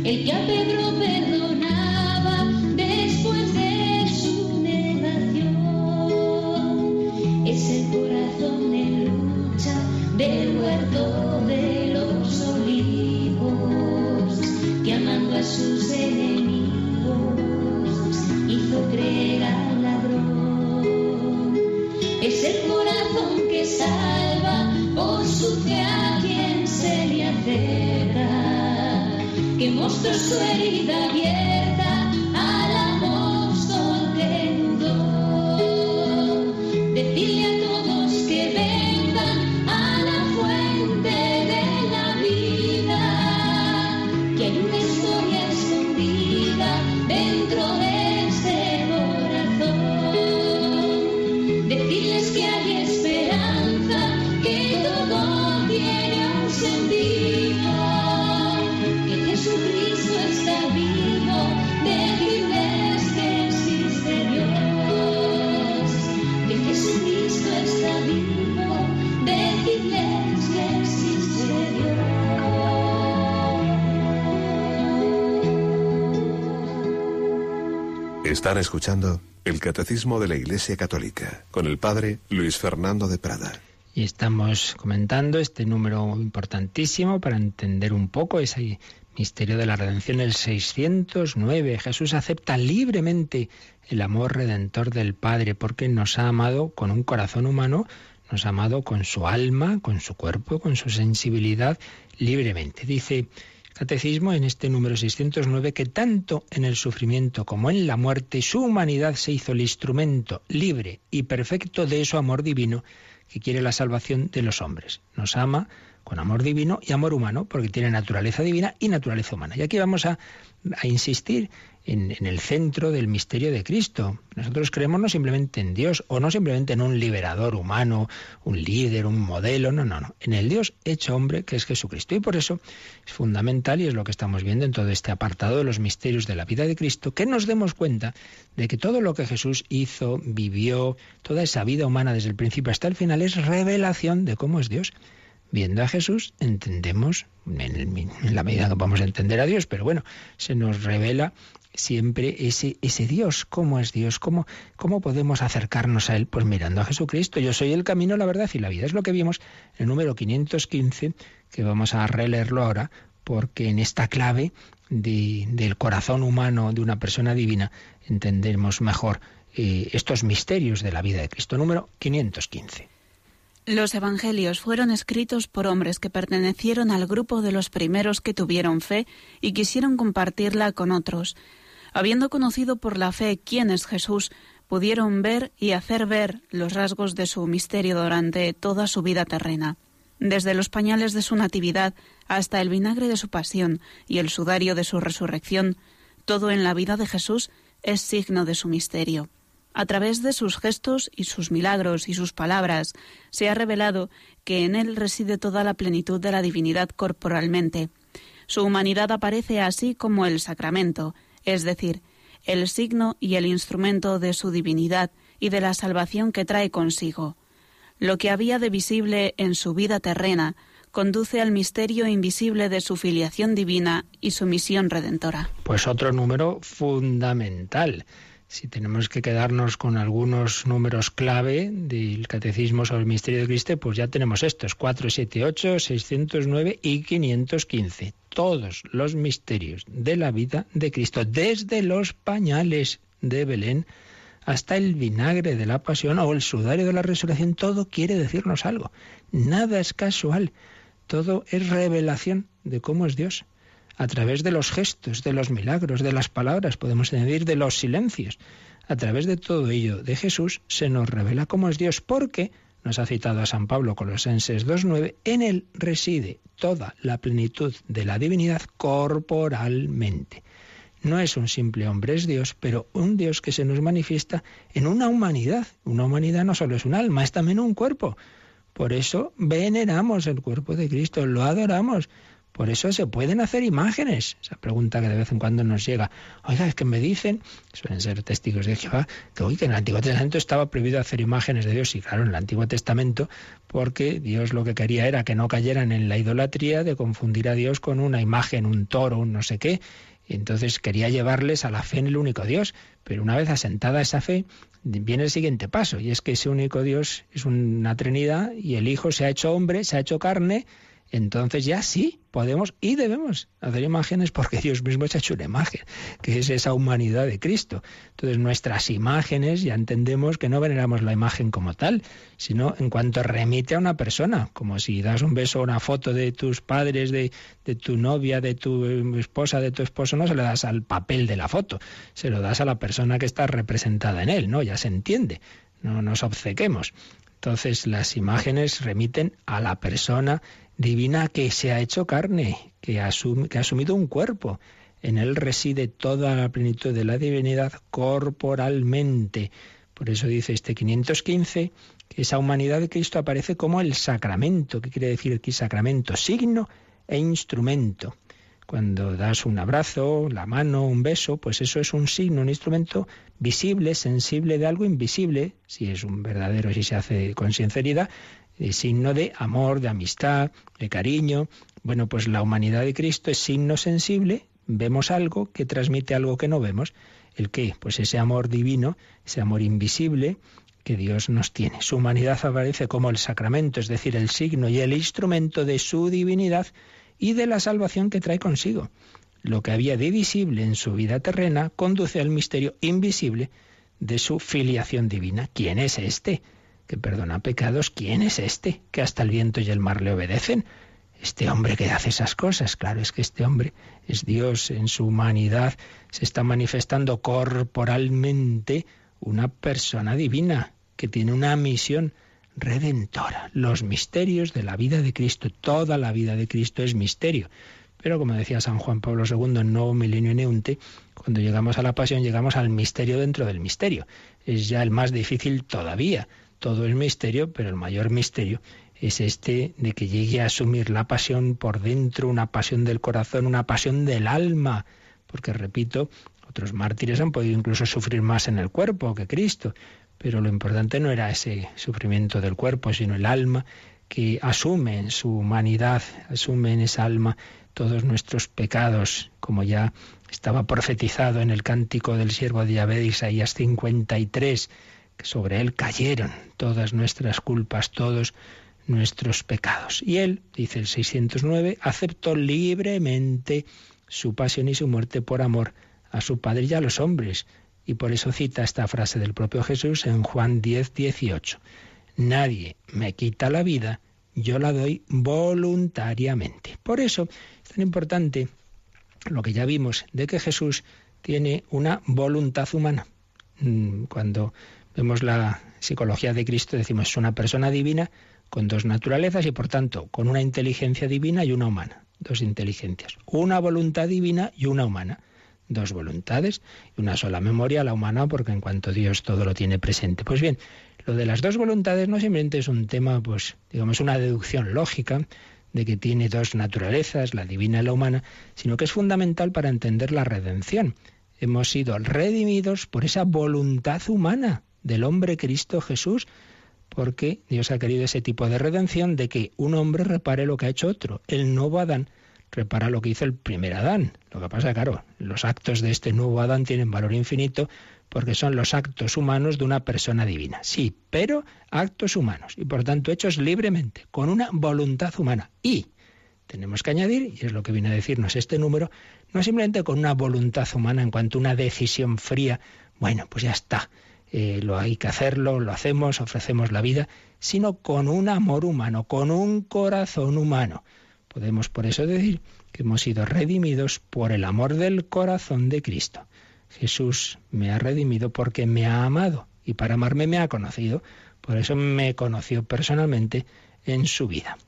El que a Pedro vida. vida. Están escuchando el Catecismo de la Iglesia Católica con el Padre Luis Fernando de Prada. Y estamos comentando este número importantísimo para entender un poco ese misterio de la redención, el 609. Jesús acepta libremente el amor redentor del Padre porque nos ha amado con un corazón humano, nos ha amado con su alma, con su cuerpo, con su sensibilidad, libremente. Dice Catecismo en este número 609 que tanto en el sufrimiento como en la muerte su humanidad se hizo el instrumento libre y perfecto de su amor divino que quiere la salvación de los hombres. Nos ama con amor divino y amor humano, porque tiene naturaleza divina y naturaleza humana. Y aquí vamos a, insistir en, el centro del misterio de Cristo. Nosotros creemos no simplemente en Dios o no simplemente en un liberador humano, un líder, un modelo, no, no, no, en el Dios hecho hombre que es Jesucristo. Y por eso es fundamental, y es lo que estamos viendo en todo este apartado de los misterios de la vida de Cristo, que nos demos cuenta de que todo lo que Jesús hizo, vivió, toda esa vida humana desde el principio hasta el final es revelación de cómo es Dios viendo a Jesús entendemos, en, la medida que vamos a entender a Dios, pero bueno, se nos revela siempre ese, ese Dios, cómo es Dios, cómo, cómo podemos acercarnos a Él, pues mirando a Jesucristo. Yo soy el camino, la verdad y la vida. Es lo que vimos en el número 515, que vamos a releerlo ahora, porque en esta clave del corazón humano de una persona divina entendemos mejor eh, estos misterios de la vida de Cristo. Número 515. Los Evangelios fueron escritos por hombres que pertenecieron al grupo de los primeros que tuvieron fe y quisieron compartirla con otros. Habiendo conocido por la fe quién es Jesús, pudieron ver y hacer ver los rasgos de su misterio durante toda su vida terrena. Desde los pañales de su natividad hasta el vinagre de su pasión y el sudario de su resurrección, todo en la vida de Jesús es signo de su misterio. A través de sus gestos y sus milagros y sus palabras se ha revelado que en él reside toda la plenitud de la divinidad corporalmente. Su humanidad aparece así como el sacramento, es decir, el signo y el instrumento de su divinidad y de la salvación que trae consigo. Lo que había de visible en su vida terrena conduce al misterio invisible de su filiación divina y su misión redentora. Pues otro número fundamental si tenemos que quedarnos con algunos números clave del Catecismo sobre el Misterio de Cristo, pues ya tenemos estos, 478, 609 y 515. Todos los misterios de la vida de Cristo, desde los pañales de Belén hasta el vinagre de la pasión o el sudario de la resurrección, todo quiere decirnos algo. Nada es casual, todo es revelación de cómo es Dios a través de los gestos, de los milagros, de las palabras, podemos añadir de los silencios. A través de todo ello de Jesús se nos revela cómo es Dios, porque, nos ha citado a San Pablo Colosenses 2.9, en él reside toda la plenitud de la divinidad corporalmente. No es un simple hombre, es Dios, pero un Dios que se nos manifiesta en una humanidad. Una humanidad no solo es un alma, es también un cuerpo. Por eso veneramos el cuerpo de Cristo, lo adoramos, por eso se pueden hacer imágenes. Esa pregunta que de vez en cuando nos llega. Oiga, es que me dicen, suelen ser testigos de Jehová, que hoy que en el Antiguo Testamento estaba prohibido hacer imágenes de Dios. Y claro, en el Antiguo Testamento, porque Dios lo que quería era que no cayeran en la idolatría de confundir a Dios con una imagen, un toro, un no sé qué. Y entonces quería llevarles a la fe en el único Dios. Pero una vez asentada esa fe, viene el siguiente paso, y es que ese único Dios es una Trinidad y el Hijo se ha hecho hombre, se ha hecho carne, entonces ya sí podemos y debemos hacer imágenes porque Dios mismo ha hecho una imagen, que es esa humanidad de Cristo. Entonces nuestras imágenes ya entendemos que no veneramos la imagen como tal, sino en cuanto remite a una persona, como si das un beso o una foto de tus padres, de, de tu novia, de tu esposa, de tu esposo, no se lo das al papel de la foto, se lo das a la persona que está representada en él, ¿no? Ya se entiende, no nos obcequemos. Entonces las imágenes remiten a la persona divina que se ha hecho carne, que, ha asumido un cuerpo. En él reside toda la plenitud de la divinidad corporalmente. Por eso dice este 515 que esa humanidad de Cristo aparece como el sacramento. ¿Qué quiere decir aquí sacramento? Signo e instrumento. Cuando das un abrazo, la mano, un beso, pues eso es un signo, un instrumento visible, sensible de algo invisible, si es un verdadero, si se hace con sinceridad, signo de amor, de amistad, de cariño. Bueno, pues la humanidad de Cristo es signo sensible, vemos algo que transmite algo que no vemos. ¿El qué? Pues ese amor divino, ese amor invisible que Dios nos tiene. Su humanidad aparece como el sacramento, es decir, el signo y el instrumento de su divinidad y de la salvación que trae consigo. Lo que había de visible en su vida terrena conduce al misterio invisible de su filiación divina. ¿Quién es este? que perdona pecados, ¿quién es este que hasta el viento y el mar le obedecen? Este hombre que hace esas cosas, claro, es que este hombre es Dios en su humanidad, se está manifestando corporalmente una persona divina que tiene una misión redentora. Los misterios de la vida de Cristo, toda la vida de Cristo es misterio. Pero como decía San Juan Pablo II en Nuevo Milenio Neunte, cuando llegamos a la pasión llegamos al misterio dentro del misterio. Es ya el más difícil todavía. Todo es misterio, pero el mayor misterio es este de que llegue a asumir la pasión por dentro, una pasión del corazón, una pasión del alma. Porque, repito, otros mártires han podido incluso sufrir más en el cuerpo que Cristo, pero lo importante no era ese sufrimiento del cuerpo, sino el alma que asume en su humanidad, asume en esa alma todos nuestros pecados, como ya estaba profetizado en el cántico del siervo de Yahvé de Isaías 53, que sobre él cayeron todas nuestras culpas, todos nuestros pecados. Y él, dice el 609, aceptó libremente su pasión y su muerte por amor a su Padre y a los hombres. Y por eso cita esta frase del propio Jesús en Juan 10, 18. Nadie me quita la vida, yo la doy voluntariamente. Por eso es tan importante lo que ya vimos de que Jesús tiene una voluntad humana. Mm, cuando vemos la psicología de Cristo decimos es una persona divina con dos naturalezas y por tanto con una inteligencia divina y una humana. Dos inteligencias. Una voluntad divina y una humana dos voluntades y una sola memoria, la humana, porque en cuanto Dios todo lo tiene presente. Pues bien, lo de las dos voluntades no simplemente es un tema, pues, digamos, una deducción lógica de que tiene dos naturalezas, la divina y la humana, sino que es fundamental para entender la redención. Hemos sido redimidos por esa voluntad humana del hombre Cristo Jesús, porque Dios ha querido ese tipo de redención de que un hombre repare lo que ha hecho otro, el nuevo Adán repara lo que hizo el primer Adán. Lo que pasa, claro, los actos de este nuevo Adán tienen valor infinito porque son los actos humanos de una persona divina. Sí, pero actos humanos y por tanto hechos libremente, con una voluntad humana. Y tenemos que añadir, y es lo que viene a decirnos este número, no simplemente con una voluntad humana en cuanto a una decisión fría, bueno, pues ya está, eh, lo hay que hacerlo, lo hacemos, ofrecemos la vida, sino con un amor humano, con un corazón humano. Podemos por eso decir que hemos sido redimidos por el amor del corazón de Cristo. Jesús me ha redimido porque me ha amado y para amarme me ha conocido. Por eso me conoció personalmente en su vida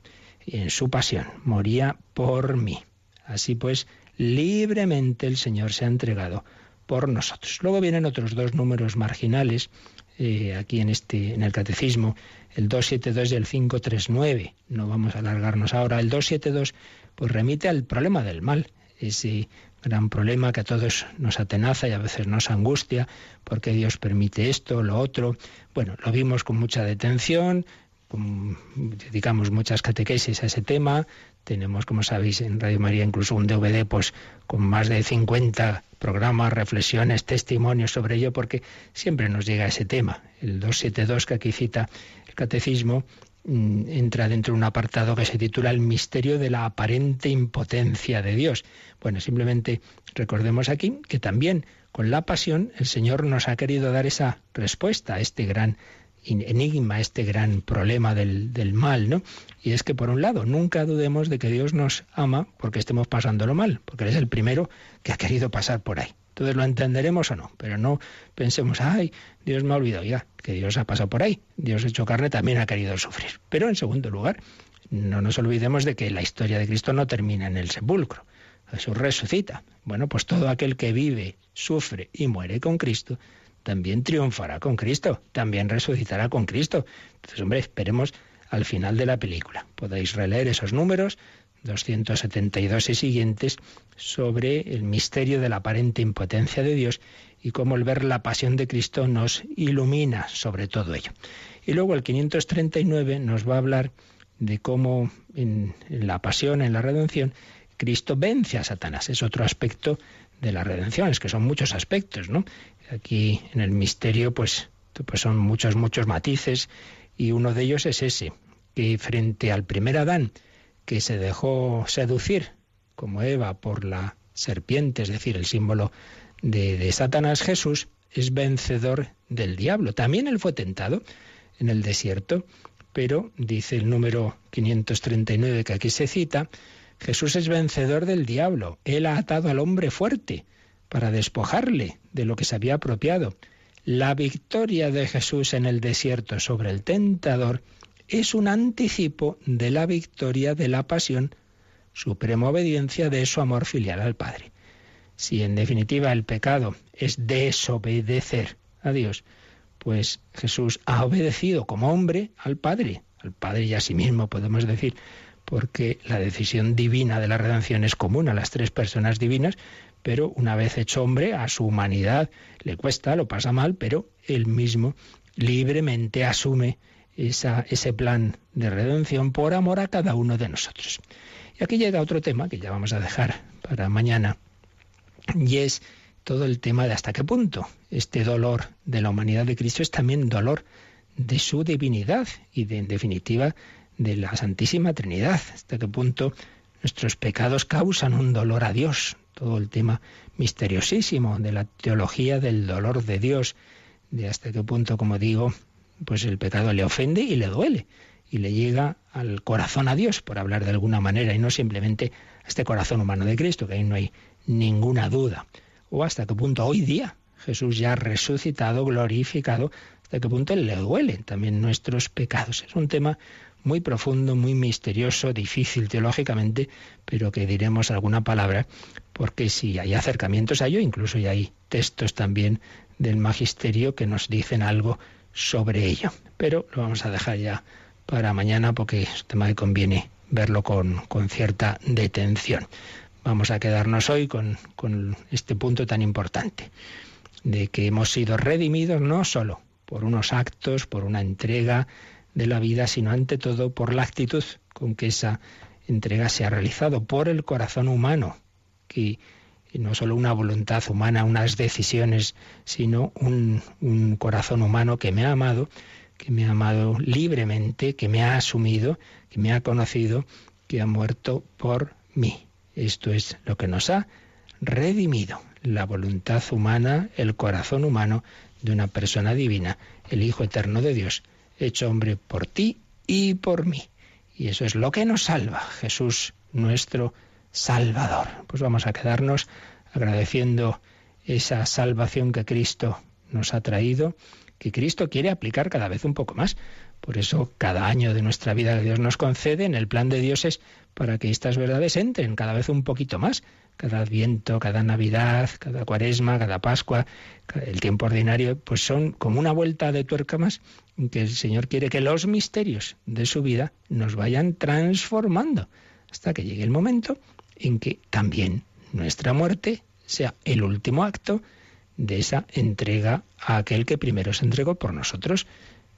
y en su pasión. Moría por mí. Así pues, libremente el Señor se ha entregado por nosotros. Luego vienen otros dos números marginales eh, aquí en este en el catecismo el 272 y el 539. No vamos a alargarnos ahora. El 272 pues remite al problema del mal, ese gran problema que a todos nos atenaza y a veces nos angustia, porque Dios permite esto, lo otro. Bueno, lo vimos con mucha detención, dedicamos muchas catequesis a ese tema. Tenemos, como sabéis, en Radio María incluso un DVD pues, con más de 50 programas, reflexiones, testimonios sobre ello, porque siempre nos llega ese tema. El 272 que aquí cita catecismo mm, entra dentro de un apartado que se titula El misterio de la aparente impotencia de Dios. Bueno, simplemente recordemos aquí que también con la pasión el Señor nos ha querido dar esa respuesta a este gran enigma, este gran problema del, del, mal, ¿no? Y es que por un lado, nunca dudemos de que Dios nos ama porque estemos pasándolo mal, porque Él es el primero que ha querido pasar por ahí. Entonces lo entenderemos o no, pero no pensemos, ay, Dios me ha olvidado ya, que Dios ha pasado por ahí, Dios hecho carne también ha querido sufrir. Pero en segundo lugar, no nos olvidemos de que la historia de Cristo no termina en el sepulcro. Jesús resucita. Bueno, pues todo aquel que vive, sufre y muere con Cristo, también triunfará con Cristo, también resucitará con Cristo. Entonces, hombre, esperemos al final de la película. Podéis releer esos números 272 y siguientes sobre el misterio de la aparente impotencia de Dios y cómo el ver la pasión de Cristo nos ilumina sobre todo ello. Y luego el 539 nos va a hablar de cómo en, la pasión, en la redención, Cristo vence a Satanás. Es otro aspecto de la redención, es que son muchos aspectos, ¿no? Aquí en el misterio, pues, pues son muchos, muchos matices, y uno de ellos es ese, que frente al primer Adán, que se dejó seducir, como Eva, por la serpiente, es decir, el símbolo de, de Satanás, Jesús es vencedor del diablo. También él fue tentado en el desierto, pero dice el número 539 que aquí se cita, Jesús es vencedor del diablo. Él ha atado al hombre fuerte para despojarle de lo que se había apropiado. La victoria de Jesús en el desierto sobre el tentador es un anticipo de la victoria de la pasión, suprema obediencia de su amor filial al Padre. Si en definitiva el pecado es desobedecer a Dios, pues Jesús ha obedecido como hombre al Padre, al Padre y a sí mismo podemos decir, porque la decisión divina de la redención es común a las tres personas divinas, pero una vez hecho hombre, a su humanidad le cuesta, lo pasa mal, pero él mismo libremente asume ese plan de redención por amor a cada uno de nosotros. Y aquí llega otro tema que ya vamos a dejar para mañana, y es todo el tema de hasta qué punto este dolor de la humanidad de Cristo es también dolor de su divinidad y en definitiva de la Santísima Trinidad, hasta qué punto nuestros pecados causan un dolor a Dios, todo el tema misteriosísimo de la teología del dolor de Dios, de hasta qué punto, como digo, pues el pecado le ofende y le duele y le llega al corazón a Dios, por hablar de alguna manera, y no simplemente a este corazón humano de Cristo, que ahí no hay ninguna duda. O hasta qué punto hoy día Jesús ya resucitado, glorificado, hasta qué punto le duelen también nuestros pecados. Es un tema muy profundo, muy misterioso, difícil teológicamente, pero que diremos alguna palabra, porque si hay acercamientos a ello, incluso ya hay textos también del magisterio que nos dicen algo sobre ello. Pero lo vamos a dejar ya para mañana porque es tema que conviene verlo con, con cierta detención. Vamos a quedarnos hoy con, con este punto tan importante, de que hemos sido redimidos no solo por unos actos, por una entrega, de la vida, sino ante todo por la actitud con que esa entrega se ha realizado, por el corazón humano, que no solo una voluntad humana, unas decisiones, sino un, un corazón humano que me ha amado, que me ha amado libremente, que me ha asumido, que me ha conocido, que ha muerto por mí. Esto es lo que nos ha redimido, la voluntad humana, el corazón humano de una persona divina, el Hijo Eterno de Dios, hecho hombre por ti y por mí. Y eso es lo que nos salva, Jesús nuestro Salvador. Pues vamos a quedarnos agradeciendo esa salvación que Cristo nos ha traído, que Cristo quiere aplicar cada vez un poco más. Por eso cada año de nuestra vida Dios nos concede, en el plan de Dios es para que estas verdades entren cada vez un poquito más cada Adviento, cada Navidad, cada Cuaresma, cada Pascua, el tiempo ordinario, pues son como una vuelta de tuerca más que el Señor quiere que los misterios de su vida nos vayan transformando hasta que llegue el momento en que también nuestra muerte sea el último acto de esa entrega a aquel que primero se entregó por nosotros,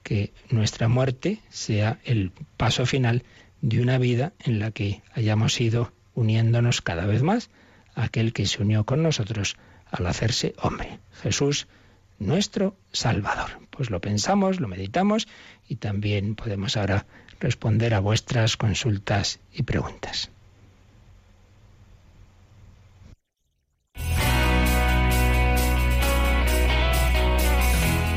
que nuestra muerte sea el paso final de una vida en la que hayamos ido uniéndonos cada vez más aquel que se unió con nosotros al hacerse hombre, Jesús nuestro Salvador. Pues lo pensamos, lo meditamos y también podemos ahora responder a vuestras consultas y preguntas.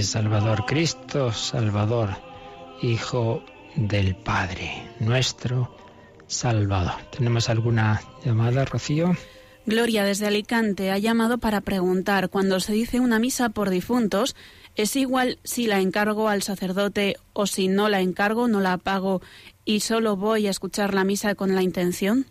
Salvador Cristo, Salvador, Hijo del Padre, nuestro Salvador. ¿Tenemos alguna llamada, Rocío? Gloria desde Alicante ha llamado para preguntar, cuando se dice una misa por difuntos, ¿es igual si la encargo al sacerdote o si no la encargo, no la pago y solo voy a escuchar la misa con la intención?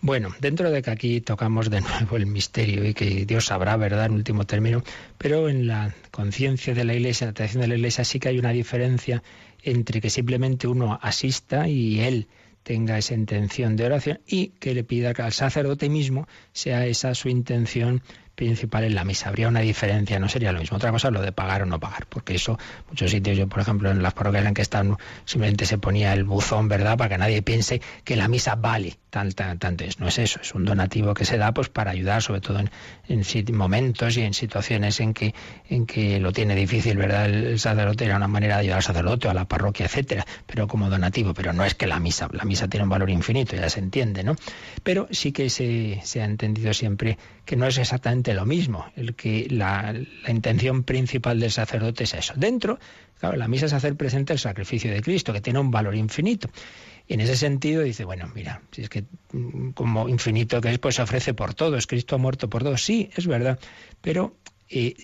Bueno, dentro de que aquí tocamos de nuevo el misterio y que Dios sabrá, ¿verdad?, en último término, pero en la conciencia de la Iglesia, en la tradición de la Iglesia, sí que hay una diferencia entre que simplemente uno asista y él tenga esa intención de oración y que le pida que al sacerdote mismo sea esa su intención principal en la misa. Habría una diferencia, no sería lo mismo. Otra cosa es lo de pagar o no pagar, porque eso, muchos sitios, yo por ejemplo, en las parroquias en que están, simplemente se ponía el buzón, ¿verdad?, para que nadie piense que la misa vale es. No es eso, es un donativo que se da pues para ayudar, sobre todo en, en momentos y en situaciones en que, en que lo tiene difícil, ¿verdad?, el, sacerdote era una manera de ayudar al sacerdote a la parroquia, etcétera, pero como donativo, pero no es que la misa, la misa tiene un valor infinito, ya se entiende, ¿no? Pero sí que se, se ha entendido siempre que no es exactamente lo mismo, el que la, intención principal del sacerdote es eso. Dentro, claro, la misa es hacer presente el sacrificio de Cristo, que tiene un valor infinito. Y en ese sentido dice, bueno, mira, si es que mm, como infinito que es, pues se ofrece por todos, Cristo ha muerto por todos, sí, es verdad, pero eh,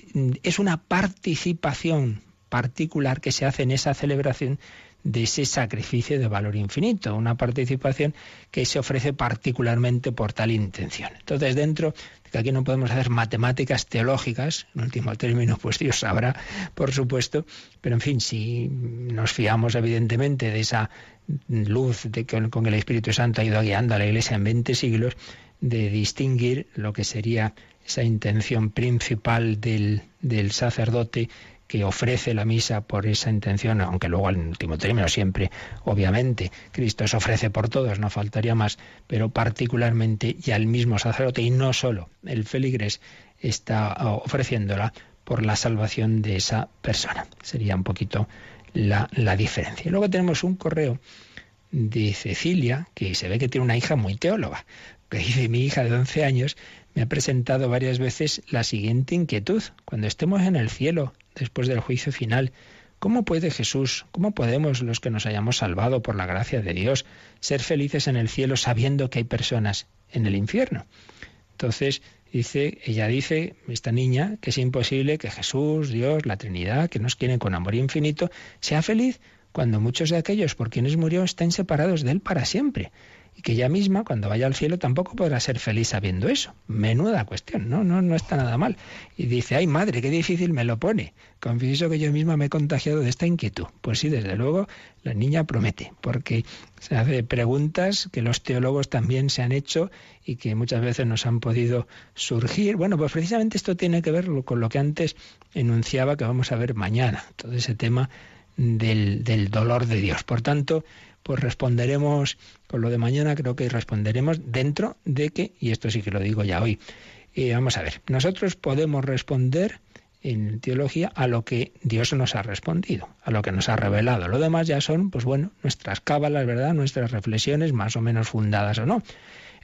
es una participación particular que se hace en esa celebración de ese sacrificio de valor infinito, una participación que se ofrece particularmente por tal intención. Entonces, dentro de que aquí no podemos hacer matemáticas teológicas, en último término, pues Dios sabrá, por supuesto, pero en fin, si nos fiamos evidentemente de esa luz de con que el Espíritu Santo ha ido guiando a la Iglesia en 20 siglos, de distinguir lo que sería esa intención principal del, del sacerdote que ofrece la misa por esa intención, aunque luego al último término siempre, obviamente, Cristo se ofrece por todos, no faltaría más, pero particularmente y al mismo sacerdote, y no solo el feligres está ofreciéndola por la salvación de esa persona. Sería un poquito la, la diferencia. Luego tenemos un correo de Cecilia, que se ve que tiene una hija muy teóloga, que dice, mi hija de 11 años me ha presentado varias veces la siguiente inquietud. Cuando estemos en el cielo, después del juicio final. ¿Cómo puede Jesús, cómo podemos los que nos hayamos salvado por la gracia de Dios ser felices en el cielo sabiendo que hay personas en el infierno? Entonces, dice, ella dice, esta niña, que es imposible que Jesús, Dios, la Trinidad, que nos quieren con amor infinito, sea feliz cuando muchos de aquellos por quienes murió estén separados de Él para siempre y que ella misma, cuando vaya al cielo, tampoco podrá ser feliz sabiendo eso. Menuda cuestión, ¿no? No, no está nada mal. Y dice, ay madre, qué difícil me lo pone. Confieso que yo misma me he contagiado de esta inquietud. Pues sí, desde luego, la niña promete, porque se hace preguntas que los teólogos también se han hecho y que muchas veces nos han podido surgir. Bueno, pues precisamente esto tiene que ver con lo que antes enunciaba que vamos a ver mañana, todo ese tema del, del dolor de Dios. Por tanto, pues responderemos con lo de mañana, creo que responderemos dentro de que, y esto sí que lo digo ya hoy, eh, vamos a ver, nosotros podemos responder en teología a lo que Dios nos ha respondido, a lo que nos ha revelado. Lo demás ya son, pues bueno, nuestras cábalas, ¿verdad? Nuestras reflexiones más o menos fundadas o no.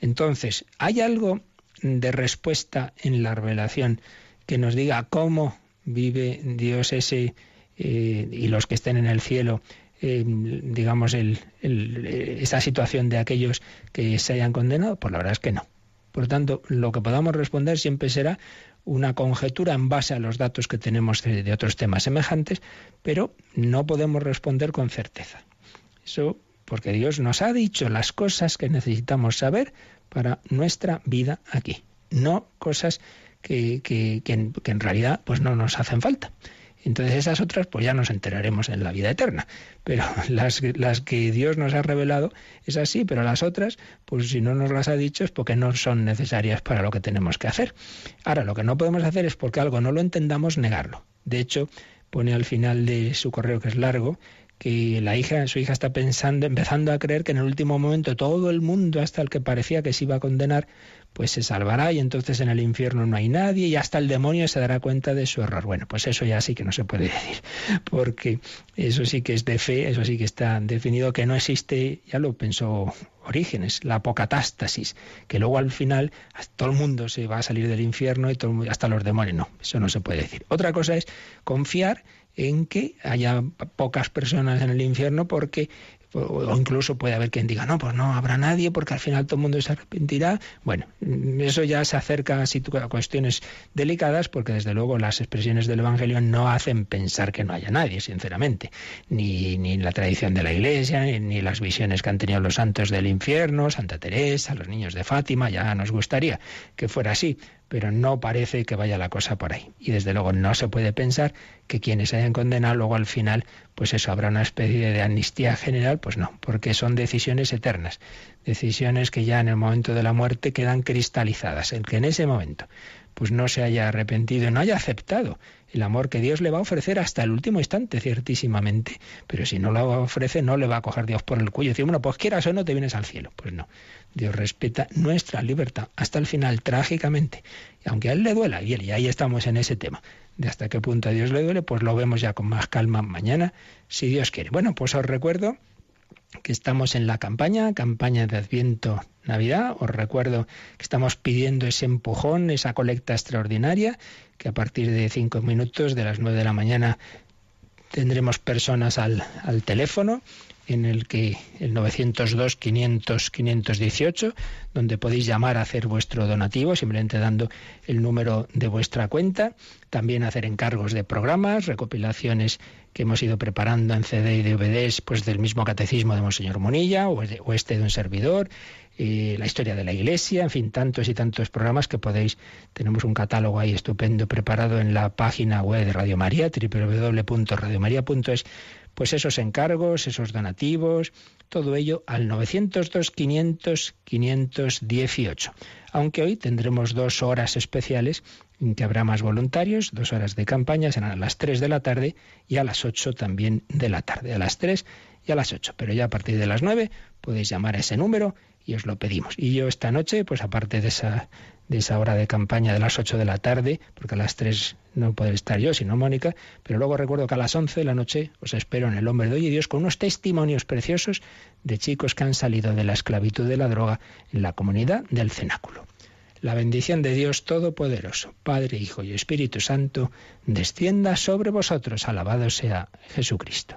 Entonces, ¿hay algo de respuesta en la revelación que nos diga cómo vive Dios ese eh, y los que estén en el cielo digamos, el, esa situación de aquellos que se hayan condenado? Pues la verdad es que no. Por lo tanto, lo que podamos responder siempre será una conjetura en base a los datos que tenemos de, otros temas semejantes, pero no podemos responder con certeza. Eso porque Dios nos ha dicho las cosas que necesitamos saber para nuestra vida aquí, no cosas que, que, que, en, realidad pues no nos hacen falta. Entonces esas otras pues ya nos enteraremos en la vida eterna. Pero [LAUGHS] las, las que Dios nos ha revelado es así, pero las otras, pues si no nos las ha dicho es porque no son necesarias para lo que tenemos que hacer. Ahora, lo que no podemos hacer es porque algo no lo entendamos, negarlo. De hecho, pone al final de su correo que es largo, que la hija, su hija está pensando, empezando a creer que en el último momento todo el mundo, hasta el que parecía que se iba a condenar, pues se salvará y entonces en el infierno no hay nadie y hasta el demonio se dará cuenta de su error. Bueno, pues eso ya sí que no se puede [LAUGHS] decir, porque eso sí que es de fe, eso sí que está definido que no existe, ya lo pensó Orígenes, la apocatástasis, que luego al final todo el mundo se va a salir del infierno y todo hasta los demonios. No, eso no se puede decir. Otra cosa es confiar en que haya pocas personas en el infierno porque o incluso puede haber quien diga, no, pues no habrá nadie porque al final todo el mundo se arrepentirá. Bueno, eso ya se acerca a cuestiones delicadas porque desde luego las expresiones del Evangelio no hacen pensar que no haya nadie, sinceramente. Ni, ni la tradición de la Iglesia, ni, ni las visiones que han tenido los santos del infierno, Santa Teresa, los niños de Fátima, ya nos gustaría que fuera así pero no parece que vaya la cosa por ahí. Y desde luego no se puede pensar que quienes hayan condenado luego al final, pues eso, habrá una especie de amnistía general, pues no, porque son decisiones eternas, decisiones que ya en el momento de la muerte quedan cristalizadas. El que en ese momento pues no se haya arrepentido no haya aceptado el amor que Dios le va a ofrecer hasta el último instante, ciertísimamente. Pero si no lo ofrece, no le va a coger Dios por el cuello y bueno, pues quieras o no, te vienes al cielo. Pues no. Dios respeta nuestra libertad hasta el final, trágicamente. Y aunque a Él le duela, y, y ahí estamos en ese tema, de hasta qué punto a Dios le duele, pues lo vemos ya con más calma mañana, si Dios quiere. Bueno, pues os recuerdo que estamos en la campaña, campaña de Adviento Navidad. Os recuerdo que estamos pidiendo ese empujón, esa colecta extraordinaria, que a partir de cinco minutos de las nueve de la mañana tendremos personas al, al teléfono en el que el 902 500 518, donde podéis llamar a hacer vuestro donativo, simplemente dando el número de vuestra cuenta, también hacer encargos de programas, recopilaciones que hemos ido preparando en CD y DVDs, pues del mismo catecismo de Monseñor Monilla o, este de un servidor, la historia de la Iglesia, en fin, tantos y tantos programas que podéis, tenemos un catálogo ahí estupendo preparado en la página web de Radio María, www.radiomaria.es, pues esos encargos, esos donativos, todo ello al 902 500 518. Aunque hoy tendremos dos horas especiales en que habrá más voluntarios, dos horas de campaña, serán a las 3 de la tarde y a las 8 también de la tarde, a las 3 y a las 8. Pero ya a partir de las 9 podéis llamar a ese número y os lo pedimos. Y yo esta noche, pues aparte de esa, de esa hora de campaña de las 8 de la tarde, porque a las 3 no puedo estar yo, sino Mónica, pero luego recuerdo que a las 11 de la noche os espero en el Hombre de Hoy y Dios con unos testimonios preciosos de chicos que han salido de la esclavitud de la droga en la comunidad del cenáculo. La bendición de Dios Todopoderoso, Padre, Hijo y Espíritu Santo, descienda sobre vosotros. Alabado sea Jesucristo.